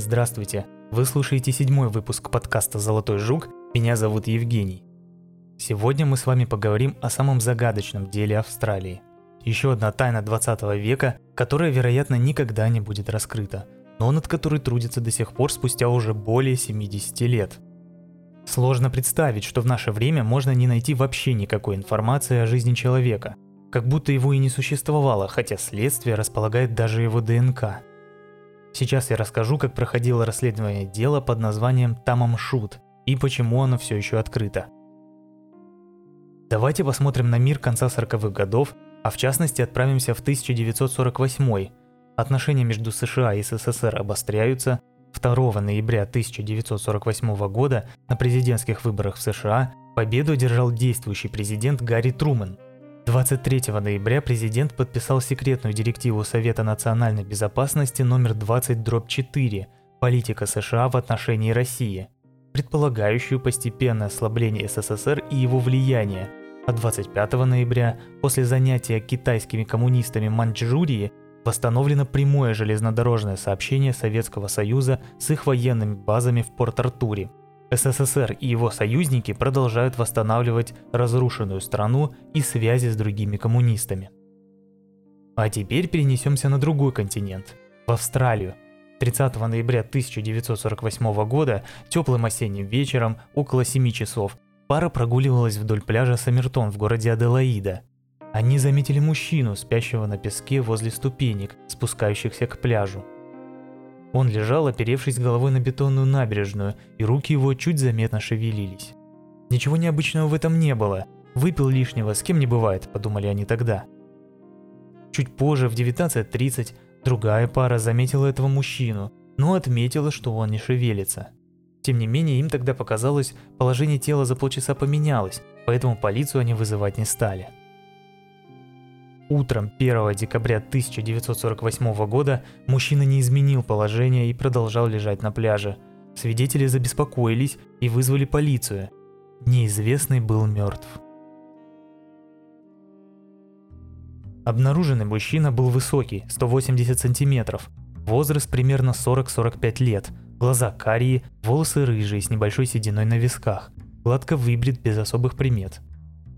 Здравствуйте! Вы слушаете седьмой выпуск подкаста «Золотой жук». Меня зовут Евгений. Сегодня мы с вами поговорим о самом загадочном деле Австралии. Еще одна тайна 20 века, которая, вероятно, никогда не будет раскрыта, но над которой трудится до сих пор спустя уже более 70 лет. Сложно представить, что в наше время можно не найти вообще никакой информации о жизни человека, как будто его и не существовало, хотя следствие располагает даже его ДНК – Сейчас я расскажу, как проходило расследование дела под названием Тамам Шут и почему оно все еще открыто. Давайте посмотрим на мир конца 40-х годов, а в частности отправимся в 1948 Отношения между США и СССР обостряются. 2 ноября 1948 года на президентских выборах в США победу одержал действующий президент Гарри Трумэн – 23 ноября президент подписал секретную директиву Совета национальной безопасности номер 20-4 «Политика США в отношении России», предполагающую постепенное ослабление СССР и его влияния, а 25 ноября, после занятия китайскими коммунистами Маньчжурии, восстановлено прямое железнодорожное сообщение Советского Союза с их военными базами в Порт-Артуре – СССР и его союзники продолжают восстанавливать разрушенную страну и связи с другими коммунистами. А теперь перенесемся на другой континент, в Австралию. 30 ноября 1948 года, теплым осенним вечером, около 7 часов, пара прогуливалась вдоль пляжа Саммертон в городе Аделаида. Они заметили мужчину, спящего на песке возле ступенек, спускающихся к пляжу. Он лежал, оперевшись головой на бетонную набережную, и руки его чуть заметно шевелились. Ничего необычного в этом не было. Выпил лишнего, с кем не бывает, подумали они тогда. Чуть позже, в 19.30, другая пара заметила этого мужчину, но отметила, что он не шевелится. Тем не менее, им тогда показалось, положение тела за полчаса поменялось, поэтому полицию они вызывать не стали. Утром 1 декабря 1948 года мужчина не изменил положение и продолжал лежать на пляже. Свидетели забеспокоились и вызвали полицию. Неизвестный был мертв. Обнаруженный мужчина был высокий, 180 сантиметров, возраст примерно 40-45 лет, глаза карие, волосы рыжие с небольшой сединой на висках, гладко выбрит без особых примет –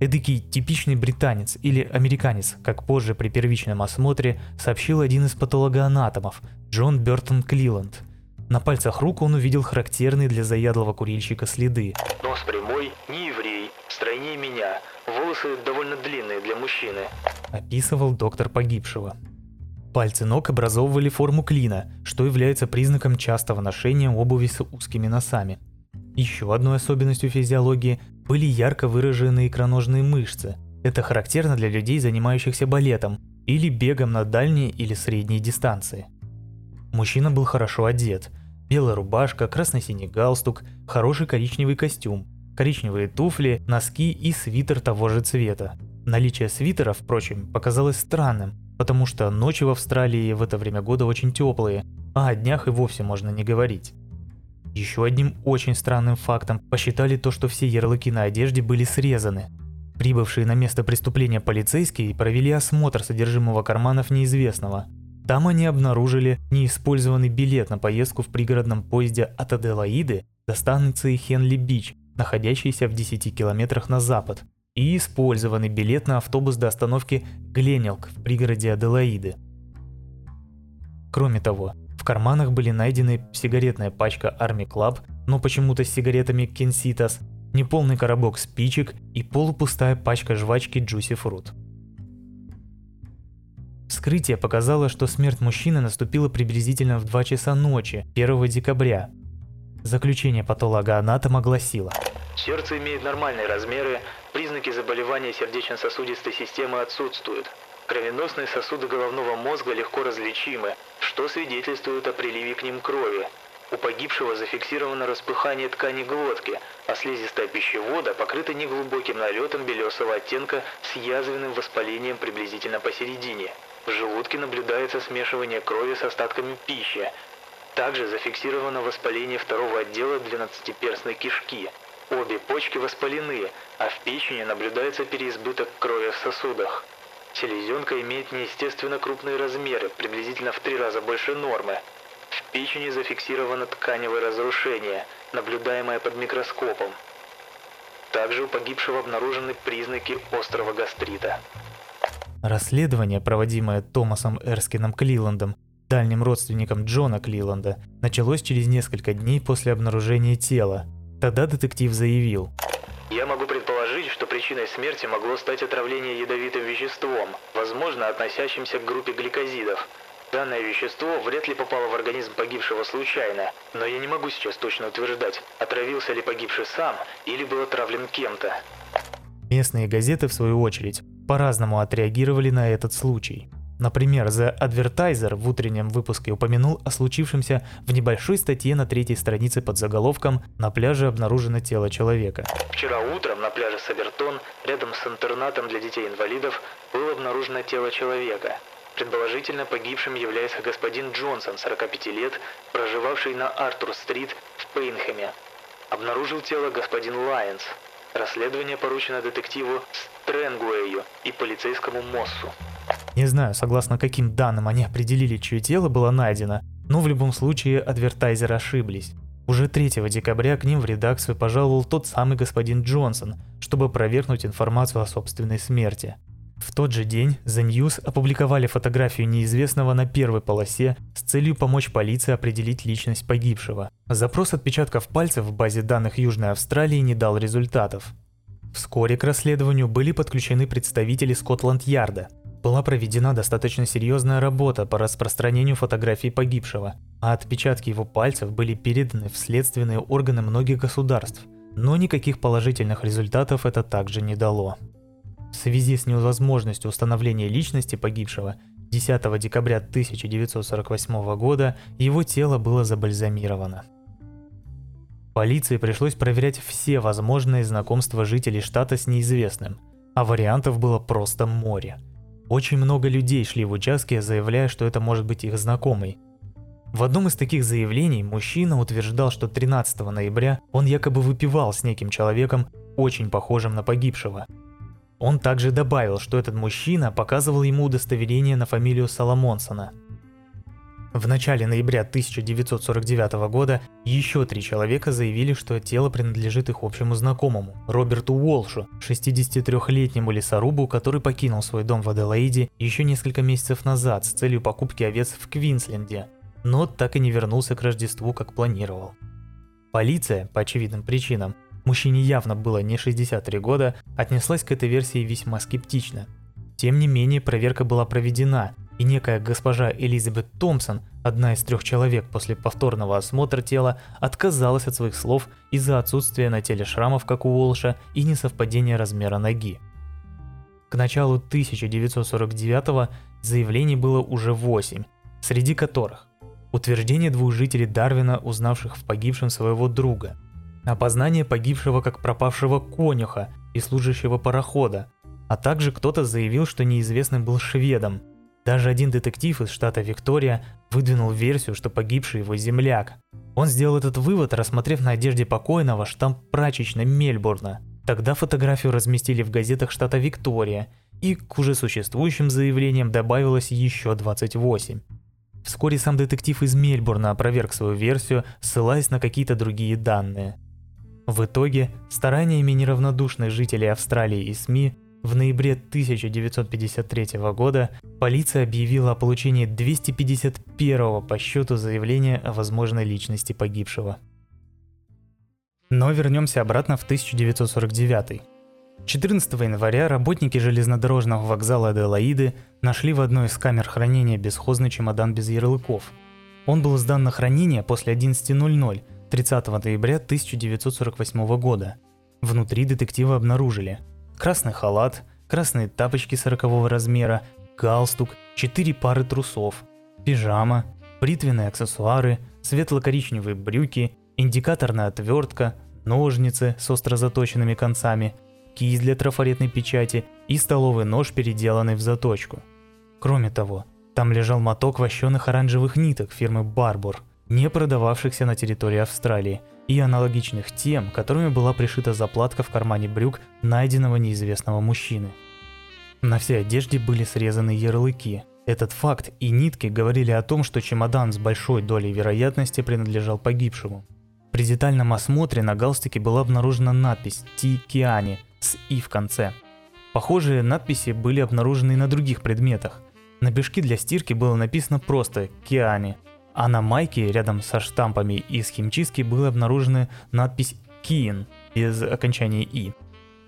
Эдакий типичный британец или американец, как позже при первичном осмотре сообщил один из патологоанатомов, Джон Бертон Клиланд. На пальцах рук он увидел характерные для заядлого курильщика следы. Нос прямой, не еврей, стройнее меня, волосы довольно длинные для мужчины. Описывал доктор погибшего. Пальцы ног образовывали форму клина, что является признаком частого ношения обуви с узкими носами. Еще одной особенностью физиологии были ярко выраженные икроножные мышцы. Это характерно для людей, занимающихся балетом или бегом на дальние или средние дистанции. Мужчина был хорошо одет. Белая рубашка, красно-синий галстук, хороший коричневый костюм, коричневые туфли, носки и свитер того же цвета. Наличие свитера, впрочем, показалось странным, потому что ночи в Австралии в это время года очень теплые, а о днях и вовсе можно не говорить. Еще одним очень странным фактом посчитали то, что все ярлыки на одежде были срезаны. Прибывшие на место преступления полицейские провели осмотр содержимого карманов неизвестного. Там они обнаружили неиспользованный билет на поездку в пригородном поезде от Аделаиды до станции Хенли-Бич, находящейся в 10 километрах на запад, и использованный билет на автобус до остановки Гленелк в пригороде Аделаиды. Кроме того, в карманах были найдены сигаретная пачка Army Club, но почему-то с сигаретами Кенситас, неполный коробок спичек и полупустая пачка жвачки Juicy Fruit. Вскрытие показало, что смерть мужчины наступила приблизительно в 2 часа ночи, 1 декабря. Заключение патолога-анатома гласило. Сердце имеет нормальные размеры, признаки заболевания сердечно-сосудистой системы отсутствуют. Кровеносные сосуды головного мозга легко различимы, что свидетельствует о приливе к ним крови. У погибшего зафиксировано распыхание ткани глотки, а слизистая пищевода покрыта неглубоким налетом белесого оттенка с язвенным воспалением приблизительно посередине. В желудке наблюдается смешивание крови с остатками пищи. Также зафиксировано воспаление второго отдела двенадцатиперстной кишки. Обе почки воспалены, а в печени наблюдается переизбыток крови в сосудах. Селезенка имеет неестественно крупные размеры, приблизительно в три раза больше нормы. В печени зафиксировано тканевое разрушение, наблюдаемое под микроскопом. Также у погибшего обнаружены признаки острого гастрита. Расследование, проводимое Томасом Эрскином Клиландом, дальним родственником Джона Клиланда, началось через несколько дней после обнаружения тела. Тогда детектив заявил. Я могу причиной смерти могло стать отравление ядовитым веществом, возможно, относящимся к группе гликозидов – Данное вещество вряд ли попало в организм погибшего случайно, но я не могу сейчас точно утверждать, отравился ли погибший сам или был отравлен кем-то. Местные газеты, в свою очередь, по-разному отреагировали на этот случай. Например, The Advertiser в утреннем выпуске упомянул о случившемся в небольшой статье на третьей странице под заголовком «На пляже обнаружено тело человека». Вчера утром на пляже Сабертон, рядом с интернатом для детей-инвалидов, было обнаружено тело человека. Предположительно, погибшим является господин Джонсон, 45 лет, проживавший на Артур-стрит в Пейнхэме. Обнаружил тело господин Лайенс. Расследование поручено детективу Стрэнгуэю и полицейскому Моссу. Не знаю, согласно каким данным они определили, чье тело было найдено, но в любом случае адвертайзеры ошиблись. Уже 3 декабря к ним в редакцию пожаловал тот самый господин Джонсон, чтобы провернуть информацию о собственной смерти. В тот же день The News опубликовали фотографию неизвестного на первой полосе с целью помочь полиции определить личность погибшего. Запрос отпечатков пальцев в базе данных Южной Австралии не дал результатов. Вскоре к расследованию были подключены представители Скотланд-Ярда. Была проведена достаточно серьезная работа по распространению фотографий погибшего, а отпечатки его пальцев были переданы в следственные органы многих государств. Но никаких положительных результатов это также не дало. В связи с невозможностью установления личности погибшего, 10 декабря 1948 года его тело было забальзамировано. Полиции пришлось проверять все возможные знакомства жителей штата с неизвестным, а вариантов было просто море. Очень много людей шли в участке, заявляя, что это может быть их знакомый. В одном из таких заявлений мужчина утверждал, что 13 ноября он якобы выпивал с неким человеком, очень похожим на погибшего – он также добавил, что этот мужчина показывал ему удостоверение на фамилию Соломонсона. В начале ноября 1949 года еще три человека заявили, что тело принадлежит их общему знакомому, Роберту Уолшу, 63-летнему лесорубу, который покинул свой дом в Аделаиде еще несколько месяцев назад с целью покупки овец в Квинсленде, но так и не вернулся к Рождеству, как планировал. Полиция, по очевидным причинам, мужчине явно было не 63 года, отнеслась к этой версии весьма скептично. Тем не менее, проверка была проведена, и некая госпожа Элизабет Томпсон, одна из трех человек после повторного осмотра тела, отказалась от своих слов из-за отсутствия на теле шрамов, как у Уолша, и несовпадения размера ноги. К началу 1949 заявлений было уже 8, среди которых утверждение двух жителей Дарвина, узнавших в погибшем своего друга – опознание погибшего как пропавшего конюха и служащего парохода, а также кто-то заявил, что неизвестный был шведом. Даже один детектив из штата Виктория выдвинул версию, что погибший его земляк. Он сделал этот вывод, рассмотрев на одежде покойного штамп прачечной Мельбурна. Тогда фотографию разместили в газетах штата Виктория, и к уже существующим заявлениям добавилось еще 28. Вскоре сам детектив из Мельбурна опроверг свою версию, ссылаясь на какие-то другие данные – в итоге, стараниями неравнодушных жителей Австралии и СМИ, в ноябре 1953 года полиция объявила о получении 251 по счету заявления о возможной личности погибшего. Но вернемся обратно в 1949. 14 января работники железнодорожного вокзала Аделаиды нашли в одной из камер хранения бесхозный чемодан без ярлыков. Он был сдан на хранение после 11.00, 30 ноября 1948 года. Внутри детектива обнаружили красный халат, красные тапочки 40 размера, галстук, 4 пары трусов, пижама, бритвенные аксессуары, светло-коричневые брюки, индикаторная отвертка, ножницы с остро заточенными концами, кисть для трафаретной печати и столовый нож, переделанный в заточку. Кроме того, там лежал моток вощеных оранжевых ниток фирмы Барбур – не продававшихся на территории Австралии, и аналогичных тем, которыми была пришита заплатка в кармане брюк найденного неизвестного мужчины. На всей одежде были срезаны ярлыки. Этот факт и нитки говорили о том, что чемодан с большой долей вероятности принадлежал погибшему. При детальном осмотре на галстуке была обнаружена надпись «Ти Киани» с «И» в конце. Похожие надписи были обнаружены и на других предметах. На бешке для стирки было написано просто «Киани», а на майке рядом со штампами из химчистки была обнаружена надпись «Киин» без окончания «и».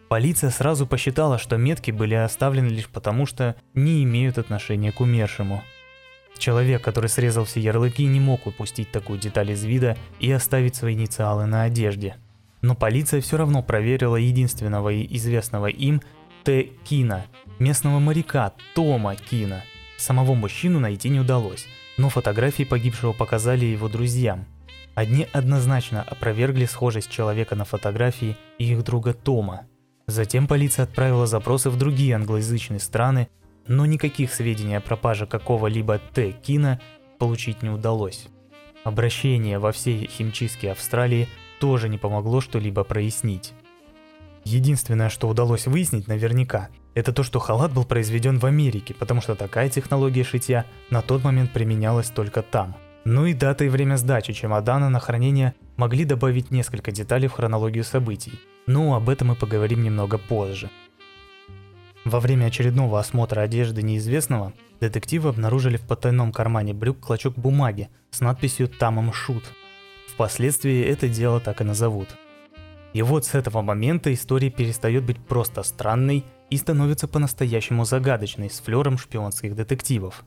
Полиция сразу посчитала, что метки были оставлены лишь потому, что не имеют отношения к умершему. Человек, который срезал все ярлыки, не мог упустить такую деталь из вида и оставить свои инициалы на одежде. Но полиция все равно проверила единственного известного им Т. Кина, местного моряка Тома Кина. Самого мужчину найти не удалось, но фотографии погибшего показали его друзьям. Одни однозначно опровергли схожесть человека на фотографии и их друга Тома – Затем полиция отправила запросы в другие англоязычные страны, но никаких сведений о пропаже какого-либо Т. Кина получить не удалось. Обращение во все химчистки Австралии тоже не помогло что-либо прояснить. Единственное, что удалось выяснить наверняка, это то, что халат был произведен в Америке, потому что такая технология шитья на тот момент применялась только там. Ну и дата и время сдачи чемодана на хранение могли добавить несколько деталей в хронологию событий – но об этом мы поговорим немного позже. Во время очередного осмотра одежды неизвестного, детективы обнаружили в потайном кармане брюк клочок бумаги с надписью «Тамом Шут». Впоследствии это дело так и назовут. И вот с этого момента история перестает быть просто странной и становится по-настоящему загадочной с флером шпионских детективов.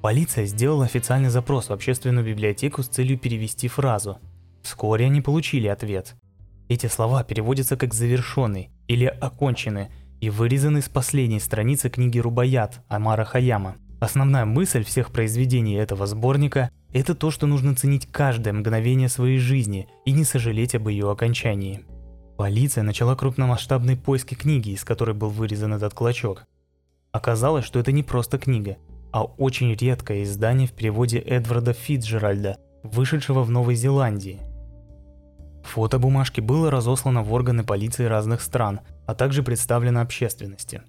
Полиция сделала официальный запрос в общественную библиотеку с целью перевести фразу. Вскоре они получили ответ – эти слова переводятся как «завершенный» или «оконченный» и вырезаны с последней страницы книги «Рубаят» Амара Хаяма. Основная мысль всех произведений этого сборника – это то, что нужно ценить каждое мгновение своей жизни и не сожалеть об ее окончании. Полиция начала крупномасштабные поиски книги, из которой был вырезан этот клочок. Оказалось, что это не просто книга, а очень редкое издание в переводе Эдварда Фитджеральда, вышедшего в Новой Зеландии. Фото бумажки было разослано в органы полиции разных стран, а также представлено общественности.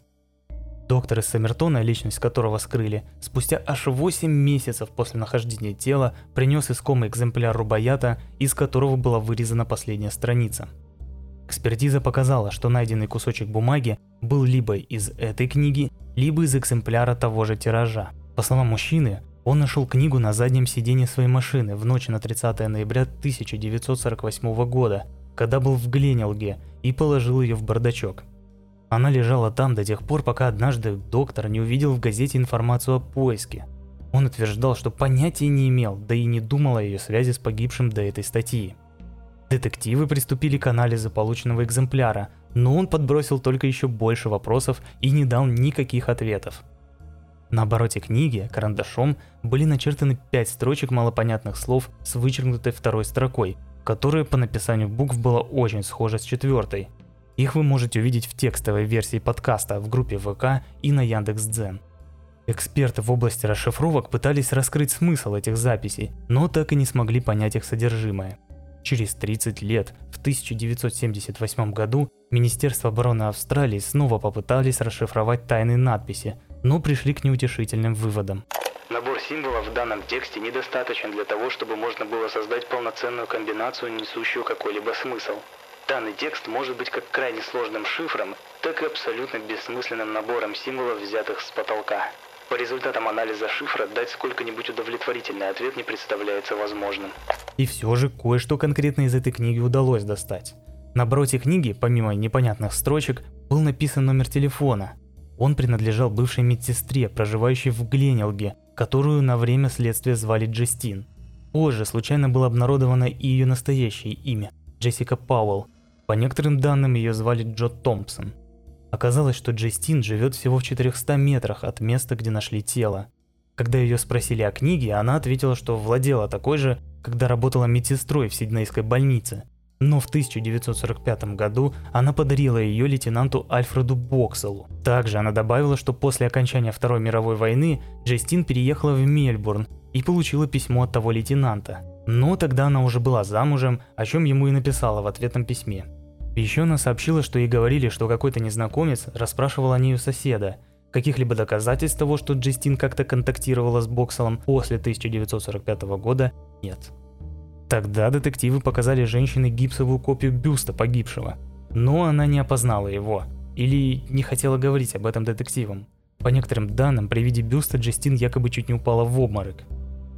Доктор из Саммертона, личность которого скрыли, спустя аж 8 месяцев после нахождения тела принес искомый экземпляр рубаята, из которого была вырезана последняя страница. Экспертиза показала, что найденный кусочек бумаги был либо из этой книги, либо из экземпляра того же тиража. По словам мужчины, он нашел книгу на заднем сиденье своей машины в ночь на 30 ноября 1948 года, когда был в Гленелге, и положил ее в бардачок. Она лежала там до тех пор, пока однажды доктор не увидел в газете информацию о поиске. Он утверждал, что понятия не имел, да и не думал о ее связи с погибшим до этой статьи. Детективы приступили к анализу полученного экземпляра, но он подбросил только еще больше вопросов и не дал никаких ответов. На обороте книги карандашом были начертаны пять строчек малопонятных слов с вычеркнутой второй строкой, которая по написанию букв была очень схожа с четвертой. Их вы можете увидеть в текстовой версии подкаста в группе ВК и на Яндекс.Дзен. Эксперты в области расшифровок пытались раскрыть смысл этих записей, но так и не смогли понять их содержимое. Через 30 лет, в 1978 году, Министерство обороны Австралии снова попытались расшифровать тайные надписи, но пришли к неутешительным выводам. Набор символов в данном тексте недостаточен для того, чтобы можно было создать полноценную комбинацию, несущую какой-либо смысл. Данный текст может быть как крайне сложным шифром, так и абсолютно бессмысленным набором символов, взятых с потолка. По результатам анализа шифра дать сколько-нибудь удовлетворительный ответ не представляется возможным. И все же кое-что конкретно из этой книги удалось достать. На обороте книги, помимо непонятных строчек, был написан номер телефона, он принадлежал бывшей медсестре, проживающей в Гленелге, которую на время следствия звали Джестин. Позже случайно было обнародовано и ее настоящее имя – Джессика Пауэлл. По некоторым данным ее звали Джо Томпсон. Оказалось, что Джестин живет всего в 400 метрах от места, где нашли тело. Когда ее спросили о книге, она ответила, что владела такой же, когда работала медсестрой в Сиднейской больнице – но в 1945 году она подарила ее лейтенанту Альфреду Бокселу. Также она добавила, что после окончания Второй мировой войны Джестин переехала в Мельбурн и получила письмо от того лейтенанта. Но тогда она уже была замужем, о чем ему и написала в ответном письме. Еще она сообщила, что ей говорили, что какой-то незнакомец расспрашивал о ней у соседа. Каких-либо доказательств того, что Джестин как-то контактировала с Бокселом после 1945 года, нет. Тогда детективы показали женщине гипсовую копию бюста погибшего, но она не опознала его или не хотела говорить об этом детективам. По некоторым данным, при виде бюста Джестин якобы чуть не упала в обморок.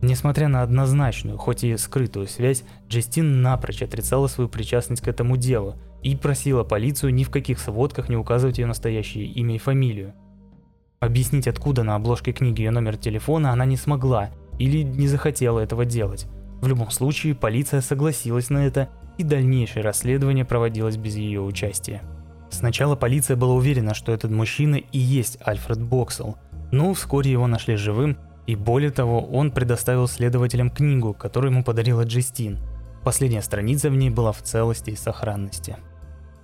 Несмотря на однозначную, хоть и скрытую связь, Джестин напрочь отрицала свою причастность к этому делу и просила полицию ни в каких сводках не указывать ее настоящее имя и фамилию. Объяснить, откуда на обложке книги ее номер телефона она не смогла или не захотела этого делать. В любом случае, полиция согласилась на это, и дальнейшее расследование проводилось без ее участия. Сначала полиция была уверена, что этот мужчина и есть Альфред Боксел, но вскоре его нашли живым, и более того, он предоставил следователям книгу, которую ему подарила Джестин. Последняя страница в ней была в целости и сохранности.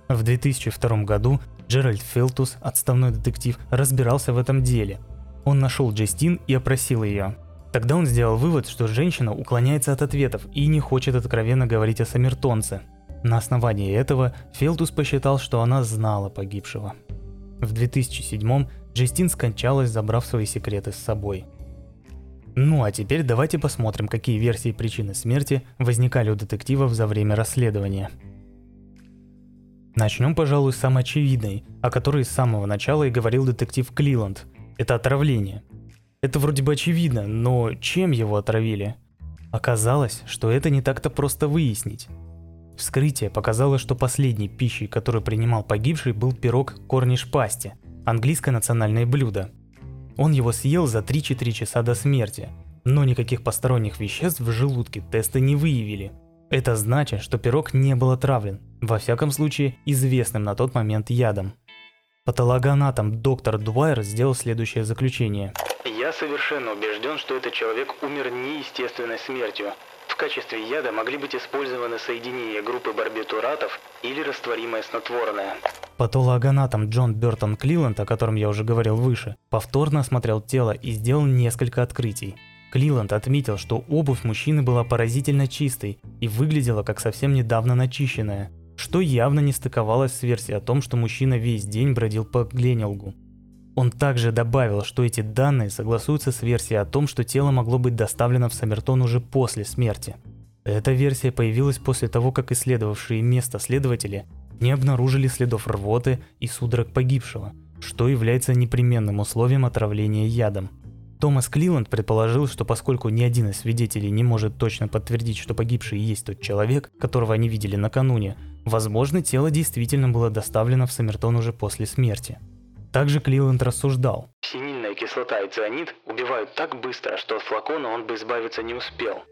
В 2002 году Джеральд Филтус, отставной детектив, разбирался в этом деле. Он нашел Джестин и опросил ее. Тогда он сделал вывод, что женщина уклоняется от ответов и не хочет откровенно говорить о Самертонце. На основании этого Филтус посчитал, что она знала погибшего. В 2007 Джестин скончалась, забрав свои секреты с собой. Ну а теперь давайте посмотрим, какие версии причины смерти возникали у детективов за время расследования – Начнем, пожалуй, с самой очевидной, о которой с самого начала и говорил детектив Клиланд. Это отравление. Это вроде бы очевидно, но чем его отравили? Оказалось, что это не так-то просто выяснить. Вскрытие показало, что последней пищей, которую принимал погибший, был пирог корниш пасти, английское национальное блюдо. Он его съел за 3-4 часа до смерти, но никаких посторонних веществ в желудке тесты не выявили – это значит, что пирог не был отравлен, во всяком случае известным на тот момент ядом. Патологоанатом доктор Дуайер сделал следующее заключение. Я совершенно убежден, что этот человек умер неестественной смертью. В качестве яда могли быть использованы соединения группы барбитуратов или растворимое снотворное. Патологоанатом Джон Бертон Клиланд, о котором я уже говорил выше, повторно осмотрел тело и сделал несколько открытий. Клиланд отметил, что обувь мужчины была поразительно чистой и выглядела как совсем недавно начищенная, что явно не стыковалось с версией о том, что мужчина весь день бродил по Гленелгу. Он также добавил, что эти данные согласуются с версией о том, что тело могло быть доставлено в Саммертон уже после смерти. Эта версия появилась после того, как исследовавшие место следователи не обнаружили следов рвоты и судорог погибшего, что является непременным условием отравления ядом. Томас Клиланд предположил, что поскольку ни один из свидетелей не может точно подтвердить, что погибший есть тот человек, которого они видели накануне, возможно, тело действительно было доставлено в Саммертон уже после смерти. Также Клиланд рассуждал. Синильная кислота и цианид убивают так быстро, что от флакона он бы избавиться не успел.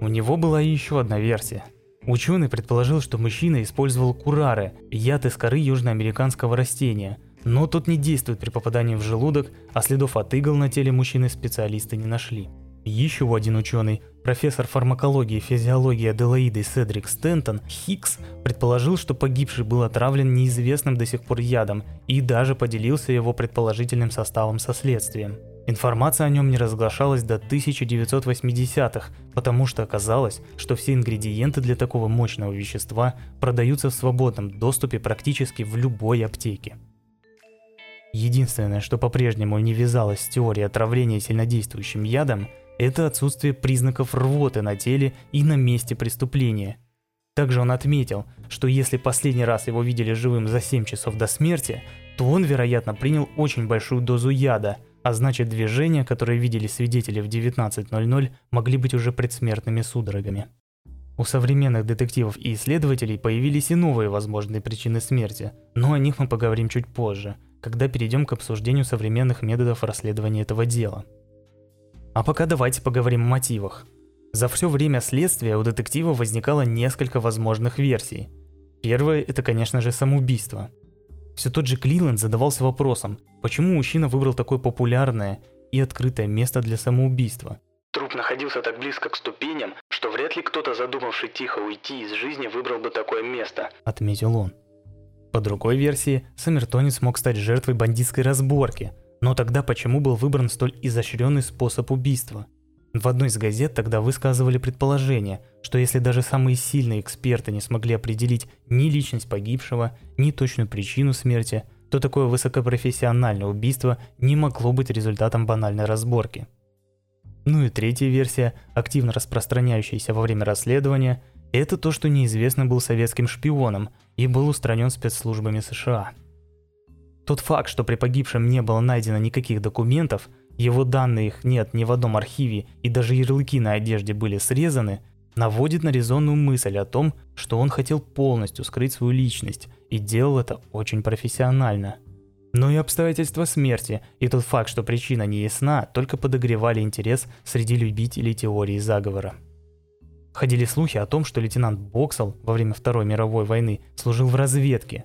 У него была еще одна версия. Ученый предположил, что мужчина использовал курары, яд из коры южноамериканского растения – но тот не действует при попадании в желудок, а следов от игл на теле мужчины специалисты не нашли. Еще один ученый, профессор фармакологии и физиологии Аделаиды Седрик Стентон, Хикс, предположил, что погибший был отравлен неизвестным до сих пор ядом и даже поделился его предположительным составом со следствием. Информация о нем не разглашалась до 1980-х, потому что оказалось, что все ингредиенты для такого мощного вещества продаются в свободном доступе практически в любой аптеке. Единственное, что по-прежнему не вязалось с теорией отравления сильнодействующим ядом, это отсутствие признаков рвоты на теле и на месте преступления. Также он отметил, что если последний раз его видели живым за 7 часов до смерти, то он, вероятно, принял очень большую дозу яда, а значит движения, которые видели свидетели в 19.00, могли быть уже предсмертными судорогами. У современных детективов и исследователей появились и новые возможные причины смерти, но о них мы поговорим чуть позже – когда перейдем к обсуждению современных методов расследования этого дела. А пока давайте поговорим о мотивах. За все время следствия у детектива возникало несколько возможных версий. Первое – это, конечно же, самоубийство. Все тот же Клиленд задавался вопросом, почему мужчина выбрал такое популярное и открытое место для самоубийства. Труп находился так близко к ступеням, что вряд ли кто-то, задумавший тихо уйти из жизни, выбрал бы такое место, отметил он. По другой версии, Саммертонец мог стать жертвой бандитской разборки, но тогда почему был выбран столь изощренный способ убийства? В одной из газет тогда высказывали предположение, что если даже самые сильные эксперты не смогли определить ни личность погибшего, ни точную причину смерти, что такое высокопрофессиональное убийство не могло быть результатом банальной разборки. Ну и третья версия, активно распространяющаяся во время расследования, это то, что неизвестный был советским шпионом и был устранен спецслужбами США. Тот факт, что при погибшем не было найдено никаких документов, его данных нет ни в одном архиве и даже ярлыки на одежде были срезаны, наводит на резонную мысль о том, что он хотел полностью скрыть свою личность и делал это очень профессионально. Но и обстоятельства смерти, и тот факт, что причина не ясна, только подогревали интерес среди любителей теории заговора. Ходили слухи о том, что лейтенант Боксел во время Второй мировой войны служил в разведке.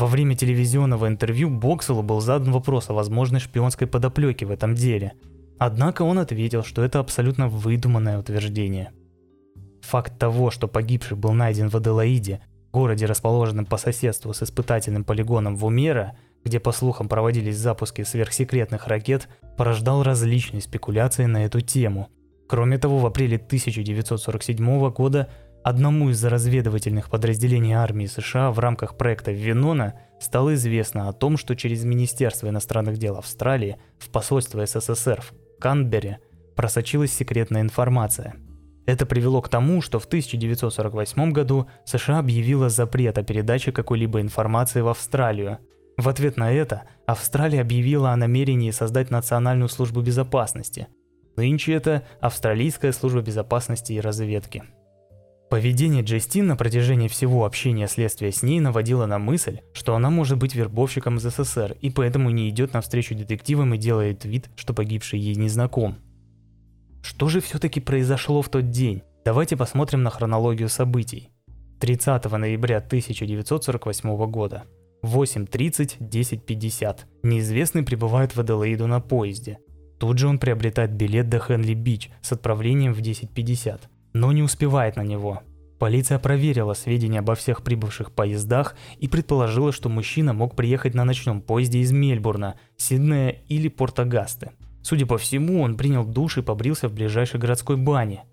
Во время телевизионного интервью Бокселу был задан вопрос о возможной шпионской подоплеке в этом деле. Однако он ответил, что это абсолютно выдуманное утверждение. Факт того, что погибший был найден в Аделаиде, городе, расположенном по соседству с испытательным полигоном Вумера – где по слухам проводились запуски сверхсекретных ракет, порождал различные спекуляции на эту тему. Кроме того, в апреле 1947 года одному из разведывательных подразделений армии США в рамках проекта «Венона» стало известно о том, что через Министерство иностранных дел Австралии в посольство СССР в Канберре просочилась секретная информация. Это привело к тому, что в 1948 году США объявила запрет о передаче какой-либо информации в Австралию – в ответ на это Австралия объявила о намерении создать Национальную службу безопасности. Нынче это Австралийская служба безопасности и разведки. Поведение Джестин на протяжении всего общения следствия с ней наводило на мысль, что она может быть вербовщиком из СССР и поэтому не идет навстречу детективам и делает вид, что погибший ей не знаком. Что же все-таки произошло в тот день? Давайте посмотрим на хронологию событий. 30 ноября 1948 года 8.30, 10.50. Неизвестный прибывает в Аделаиду на поезде. Тут же он приобретает билет до Хенли-Бич с отправлением в 10.50, но не успевает на него. Полиция проверила сведения обо всех прибывших поездах и предположила, что мужчина мог приехать на ночном поезде из Мельбурна, Сиднея или Порт-Агасты. Судя по всему, он принял душ и побрился в ближайшей городской бане.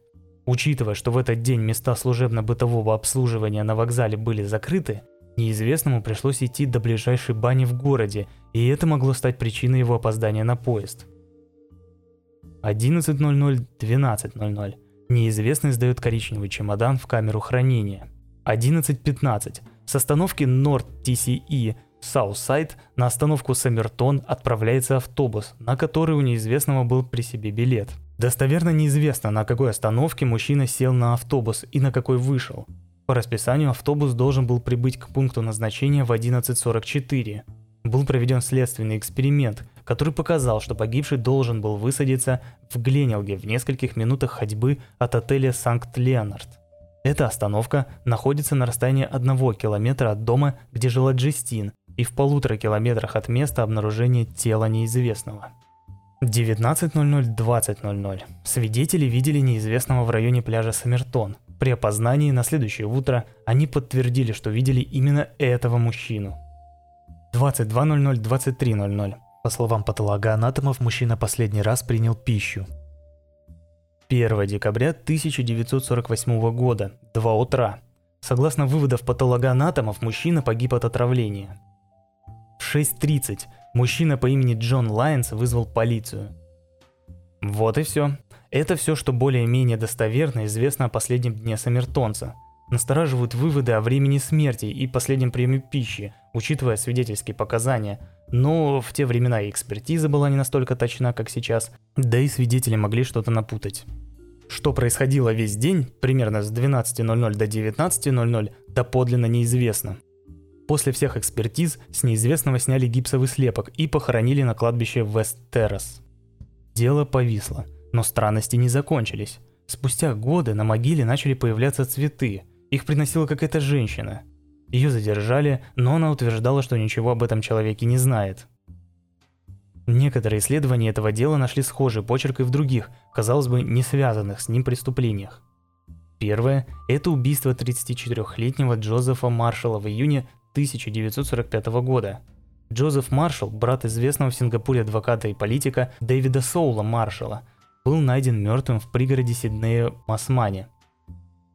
Учитывая, что в этот день места служебно-бытового обслуживания на вокзале были закрыты, Неизвестному пришлось идти до ближайшей бани в городе, и это могло стать причиной его опоздания на поезд. 11.00-12.00. Неизвестный сдает коричневый чемодан в камеру хранения. 11.15. С остановки North TCE Southside на остановку Саммертон отправляется автобус, на который у неизвестного был при себе билет. Достоверно неизвестно, на какой остановке мужчина сел на автобус и на какой вышел. По расписанию автобус должен был прибыть к пункту назначения в 11.44. Был проведен следственный эксперимент, который показал, что погибший должен был высадиться в Гленелге в нескольких минутах ходьбы от отеля Санкт-Леонард. Эта остановка находится на расстоянии одного километра от дома, где жила Джестин, и в полутора километрах от места обнаружения тела неизвестного. 19.00-20.00. Свидетели видели неизвестного в районе пляжа Саммертон – при опознании на следующее утро они подтвердили, что видели именно этого мужчину. 22.00-23.00. По словам патологоанатомов, мужчина последний раз принял пищу. 1 декабря 1948 года, 2 утра. Согласно выводов патологоанатомов, мужчина погиб от отравления. В 6.30 мужчина по имени Джон Лайнс вызвал полицию. Вот и все. Это все, что более-менее достоверно известно о последнем дне Саммертонца. Настораживают выводы о времени смерти и последнем приеме пищи, учитывая свидетельские показания. Но в те времена и экспертиза была не настолько точна, как сейчас, да и свидетели могли что-то напутать. Что происходило весь день, примерно с 12.00 до 19.00, доподлинно неизвестно. После всех экспертиз с неизвестного сняли гипсовый слепок и похоронили на кладбище Вест-Террас. Дело повисло – но странности не закончились. Спустя годы на могиле начали появляться цветы. Их приносила какая-то женщина. Ее задержали, но она утверждала, что ничего об этом человеке не знает. Некоторые исследования этого дела нашли схожий почерк и в других, казалось бы, не связанных с ним преступлениях. Первое – это убийство 34-летнего Джозефа Маршалла в июне 1945 года. Джозеф Маршалл – брат известного в Сингапуре адвоката и политика Дэвида Соула Маршалла – был найден мертвым в пригороде Сиднея Масмане.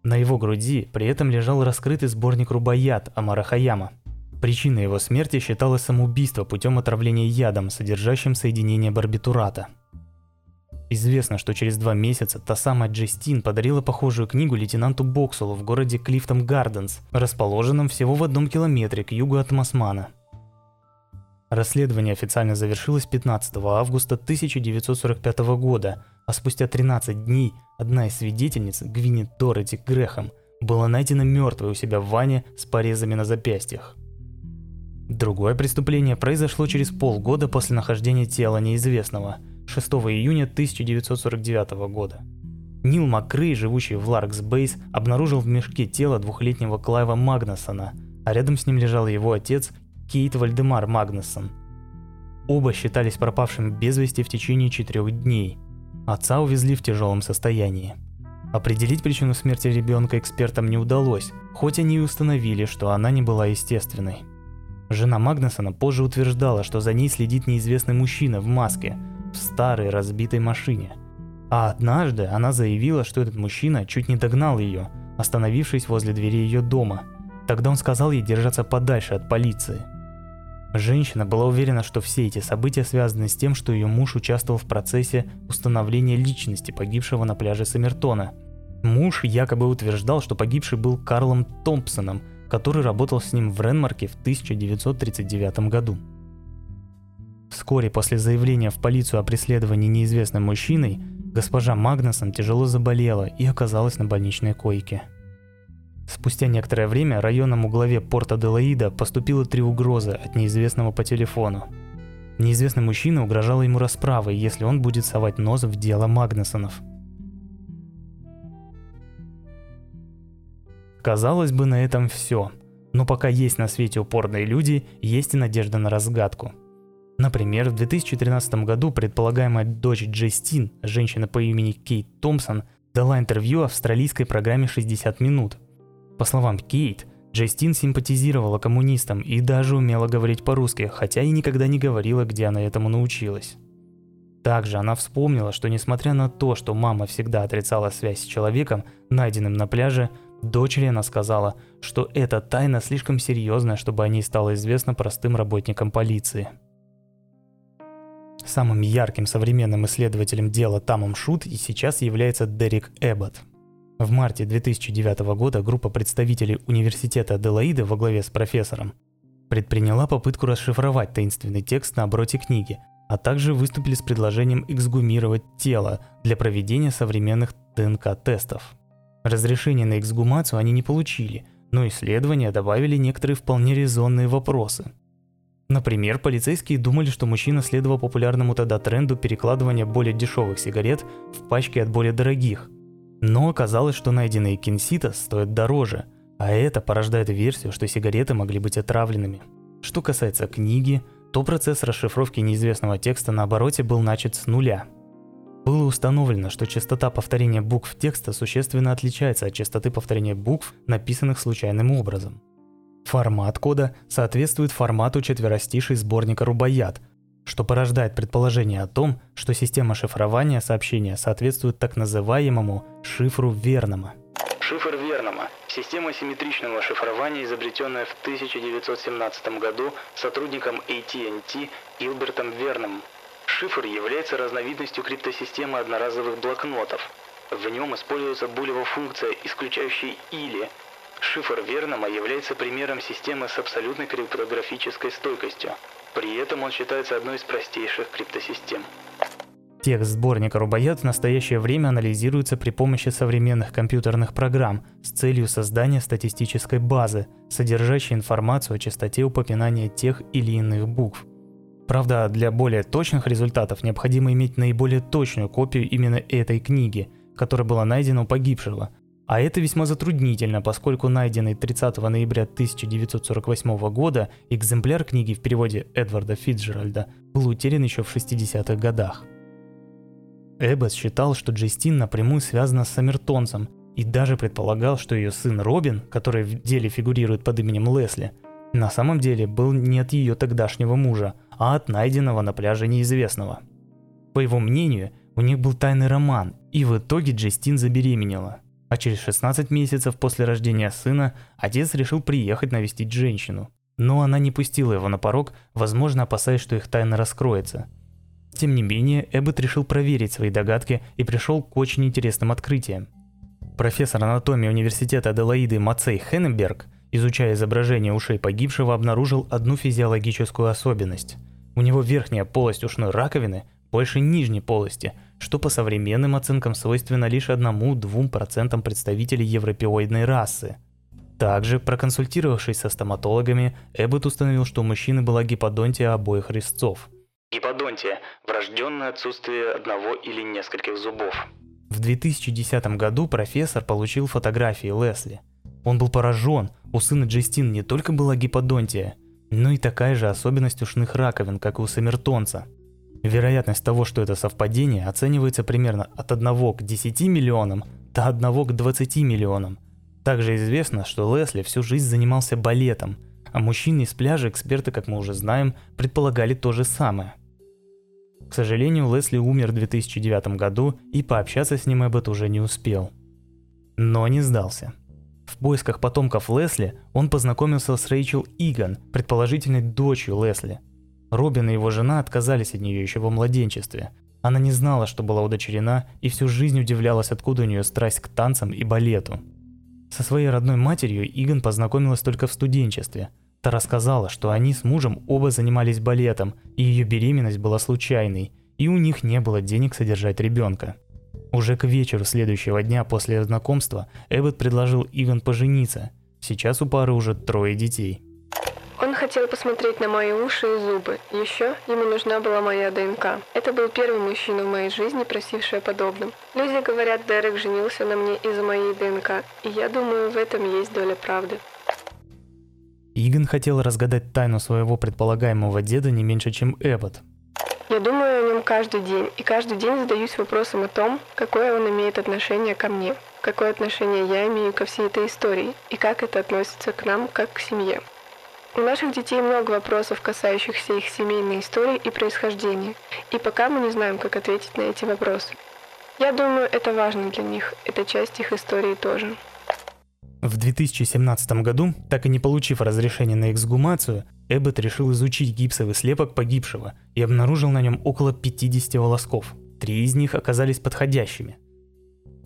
На его груди при этом лежал раскрытый сборник рубаят Амара Хаяма. Причиной его смерти считалось самоубийство путем отравления ядом, содержащим соединение барбитурата. Известно, что через два месяца та самая Джестин подарила похожую книгу лейтенанту Боксулу в городе Клифтон Гарденс, расположенном всего в одном километре к югу от Масмана. Расследование официально завершилось 15 августа 1945 года, а спустя 13 дней одна из свидетельниц, Гвинет Дороти Грехом, была найдена мертвой у себя в ванне с порезами на запястьях. Другое преступление произошло через полгода после нахождения тела неизвестного, 6 июня 1949 года. Нил Макрей, живущий в Ларгс-Бей, обнаружил в мешке тело двухлетнего Клайва Магнасона, а рядом с ним лежал его отец Кейт Вальдемар Магнессон. Оба считались пропавшими без вести в течение четырех дней. Отца увезли в тяжелом состоянии. Определить причину смерти ребенка экспертам не удалось, хоть они и установили, что она не была естественной. Жена Магнусона позже утверждала, что за ней следит неизвестный мужчина в маске, в старой разбитой машине. А однажды она заявила, что этот мужчина чуть не догнал ее, остановившись возле двери ее дома. Тогда он сказал ей держаться подальше от полиции. Женщина была уверена, что все эти события связаны с тем, что ее муж участвовал в процессе установления личности погибшего на пляже Саммертона. Муж якобы утверждал, что погибший был Карлом Томпсоном, который работал с ним в Ренмарке в 1939 году. Вскоре после заявления в полицию о преследовании неизвестным мужчиной, госпожа Магнусон тяжело заболела и оказалась на больничной койке. Спустя некоторое время районному главе порта Делаида поступило три угрозы от неизвестного по телефону. Неизвестный мужчина угрожал ему расправой, если он будет совать нос в дело Магнусонов. Казалось бы, на этом все. Но пока есть на свете упорные люди, есть и надежда на разгадку. Например, в 2013 году предполагаемая дочь Джестин, женщина по имени Кейт Томпсон, дала интервью австралийской программе «60 минут», по словам Кейт, Джастин симпатизировала коммунистам и даже умела говорить по-русски, хотя и никогда не говорила, где она этому научилась. Также она вспомнила, что несмотря на то, что мама всегда отрицала связь с человеком, найденным на пляже, дочери она сказала, что эта тайна слишком серьезная, чтобы о ней стало известно простым работникам полиции. Самым ярким современным исследователем дела Тамом Шут и сейчас является Дерек Эббот – в марте 2009 года группа представителей университета Аделаиды во главе с профессором предприняла попытку расшифровать таинственный текст на обороте книги, а также выступили с предложением эксгумировать тело для проведения современных ДНК-тестов. Разрешение на эксгумацию они не получили, но исследования добавили некоторые вполне резонные вопросы. Например, полицейские думали, что мужчина следовал популярному тогда тренду перекладывания более дешевых сигарет в пачки от более дорогих – но оказалось, что найденные кинсита стоят дороже, а это порождает версию, что сигареты могли быть отравленными. Что касается книги, то процесс расшифровки неизвестного текста на обороте был начат с нуля. Было установлено, что частота повторения букв текста существенно отличается от частоты повторения букв, написанных случайным образом. Формат кода соответствует формату четверостишей сборника «Рубаят», что порождает предположение о том, что система шифрования сообщения соответствует так называемому шифру Вернома. Шифр Вернома – система симметричного шифрования, изобретенная в 1917 году сотрудником AT&T Гилбертом Верном. Шифр является разновидностью криптосистемы одноразовых блокнотов. В нем используется булева функция, исключающая «или». Шифр Вернома является примером системы с абсолютной криптографической стойкостью. При этом он считается одной из простейших криптосистем. Текст сборника Рубаят в настоящее время анализируется при помощи современных компьютерных программ с целью создания статистической базы, содержащей информацию о частоте упоминания тех или иных букв. Правда, для более точных результатов необходимо иметь наиболее точную копию именно этой книги, которая была найдена у погибшего, а это весьма затруднительно, поскольку найденный 30 ноября 1948 года экземпляр книги в переводе Эдварда Фитджеральда был утерян еще в 60-х годах. Эббот считал, что Джестин напрямую связана с Саммертонцем и даже предполагал, что ее сын Робин, который в деле фигурирует под именем Лесли, на самом деле был не от ее тогдашнего мужа, а от найденного на пляже неизвестного. По его мнению, у них был тайный роман, и в итоге Джестин забеременела а через 16 месяцев после рождения сына отец решил приехать навестить женщину. Но она не пустила его на порог, возможно, опасаясь, что их тайна раскроется. Тем не менее, Эббот решил проверить свои догадки и пришел к очень интересным открытиям. Профессор анатомии университета Аделаиды Мацей Хенненберг, изучая изображение ушей погибшего, обнаружил одну физиологическую особенность. У него верхняя полость ушной раковины больше нижней полости, что по современным оценкам свойственно лишь 1-2% представителей европеоидной расы. Также, проконсультировавшись со стоматологами, Эббот установил, что у мужчины была гиподонтия обоих резцов. Гиподонтия – врожденное отсутствие одного или нескольких зубов. В 2010 году профессор получил фотографии Лесли. Он был поражен, у сына Джестин не только была гиподонтия, но и такая же особенность ушных раковин, как и у самертонца – Вероятность того, что это совпадение, оценивается примерно от 1 к 10 миллионам до 1 к 20 миллионам. Также известно, что Лесли всю жизнь занимался балетом, а мужчины из пляжа эксперты, как мы уже знаем, предполагали то же самое. К сожалению, Лесли умер в 2009 году, и пообщаться с ним Эббот уже не успел. Но не сдался. В поисках потомков Лесли он познакомился с Рэйчел Иган, предположительной дочерью Лесли – Робин и его жена отказались от нее еще во младенчестве. Она не знала, что была удочерена, и всю жизнь удивлялась, откуда у нее страсть к танцам и балету. Со своей родной матерью Иган познакомилась только в студенчестве. Та рассказала, что они с мужем оба занимались балетом, и ее беременность была случайной, и у них не было денег содержать ребенка. Уже к вечеру следующего дня после знакомства Эббот предложил Иган пожениться. Сейчас у пары уже трое детей. Хотел посмотреть на мои уши и зубы. Еще ему нужна была моя ДНК. Это был первый мужчина в моей жизни, просивший о подобном. Люди говорят, Дерек женился на мне из-за моей ДНК, и я думаю, в этом есть доля правды. Иган хотел разгадать тайну своего предполагаемого деда не меньше, чем Эббот. Я думаю о нем каждый день, и каждый день задаюсь вопросом о том, какое он имеет отношение ко мне, какое отношение я имею ко всей этой истории, и как это относится к нам, как к семье. У наших детей много вопросов, касающихся их семейной истории и происхождения, и пока мы не знаем, как ответить на эти вопросы. Я думаю, это важно для них, это часть их истории тоже. В 2017 году, так и не получив разрешения на эксгумацию, Эббот решил изучить гипсовый слепок погибшего и обнаружил на нем около 50 волосков. Три из них оказались подходящими.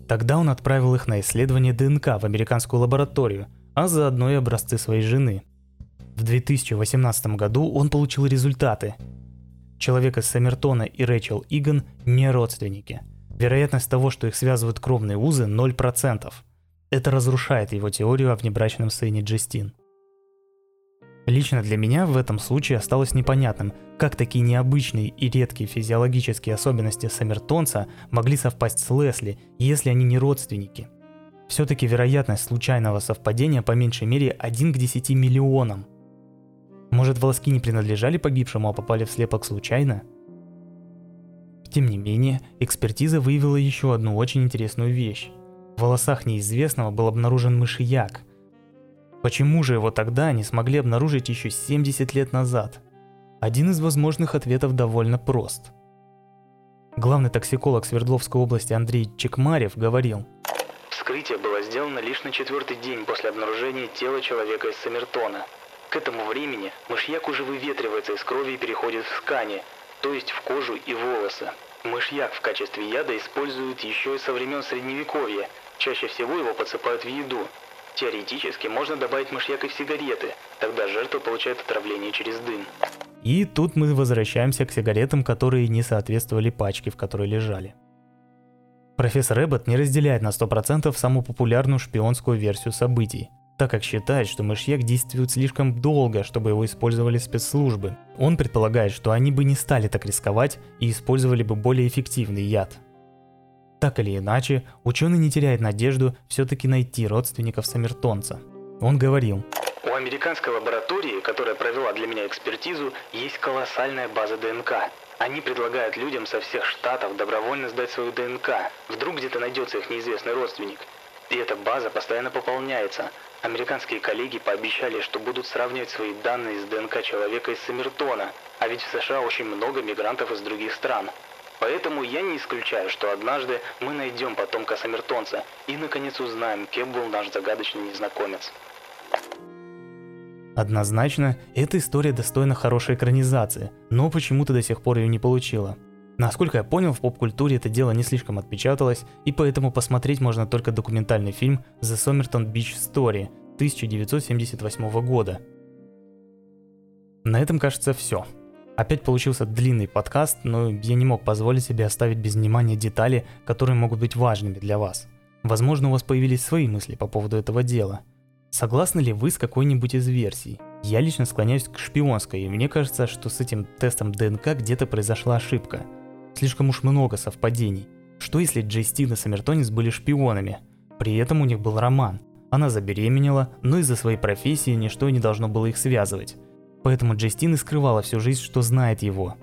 Тогда он отправил их на исследование ДНК в американскую лабораторию, а заодно и образцы своей жены – в 2018 году он получил результаты. Человек из Саммертона и Рэчел Иган не родственники. Вероятность того, что их связывают кровные узы, 0%. Это разрушает его теорию о внебрачном сыне Джестин. Лично для меня в этом случае осталось непонятным, как такие необычные и редкие физиологические особенности Саммертонца могли совпасть с Лесли, если они не родственники. Все-таки вероятность случайного совпадения по меньшей мере 1 к 10 миллионам – может, волоски не принадлежали погибшему, а попали в слепок случайно? Тем не менее, экспертиза выявила еще одну очень интересную вещь. В волосах неизвестного был обнаружен мышьяк. Почему же его тогда не смогли обнаружить еще 70 лет назад? Один из возможных ответов довольно прост. Главный токсиколог Свердловской области Андрей Чекмарев говорил, Вскрытие было сделано лишь на четвертый день после обнаружения тела человека из Самертона – к этому времени мышьяк уже выветривается из крови и переходит в ткани, то есть в кожу и волосы. Мышьяк в качестве яда используют еще и со времен Средневековья. Чаще всего его подсыпают в еду. Теоретически можно добавить мышьяк и в сигареты, тогда жертва получает отравление через дым. И тут мы возвращаемся к сигаретам, которые не соответствовали пачке, в которой лежали. Профессор Эббот не разделяет на 100% самую популярную шпионскую версию событий так как считает, что мышьяк действует слишком долго, чтобы его использовали спецслужбы. Он предполагает, что они бы не стали так рисковать и использовали бы более эффективный яд. Так или иначе, ученый не теряет надежду все-таки найти родственников Самертонца. Он говорил, у американской лаборатории, которая провела для меня экспертизу, есть колоссальная база ДНК. Они предлагают людям со всех штатов добровольно сдать свою ДНК. Вдруг где-то найдется их неизвестный родственник. И эта база постоянно пополняется. Американские коллеги пообещали, что будут сравнивать свои данные с ДНК человека из Саммертона, а ведь в США очень много мигрантов из других стран. Поэтому я не исключаю, что однажды мы найдем потомка Саммертонца и наконец узнаем, кем был наш загадочный незнакомец. Однозначно, эта история достойна хорошей экранизации, но почему-то до сих пор ее не получила. Насколько я понял, в поп-культуре это дело не слишком отпечаталось, и поэтому посмотреть можно только документальный фильм «The Somerton Beach Story» 1978 года. На этом, кажется, все. Опять получился длинный подкаст, но я не мог позволить себе оставить без внимания детали, которые могут быть важными для вас. Возможно, у вас появились свои мысли по поводу этого дела. Согласны ли вы с какой-нибудь из версий? Я лично склоняюсь к шпионской, и мне кажется, что с этим тестом ДНК где-то произошла ошибка. Слишком уж много совпадений. Что если Джейстин и Саммертонис были шпионами? При этом у них был роман. Она забеременела, но из-за своей профессии ничто не должно было их связывать. Поэтому Джейстин и скрывала всю жизнь, что знает его.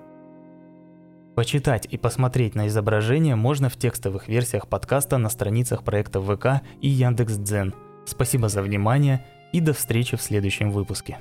Почитать и посмотреть на изображение можно в текстовых версиях подкаста на страницах проекта ВК и Яндекс.Дзен. Спасибо за внимание и до встречи в следующем выпуске.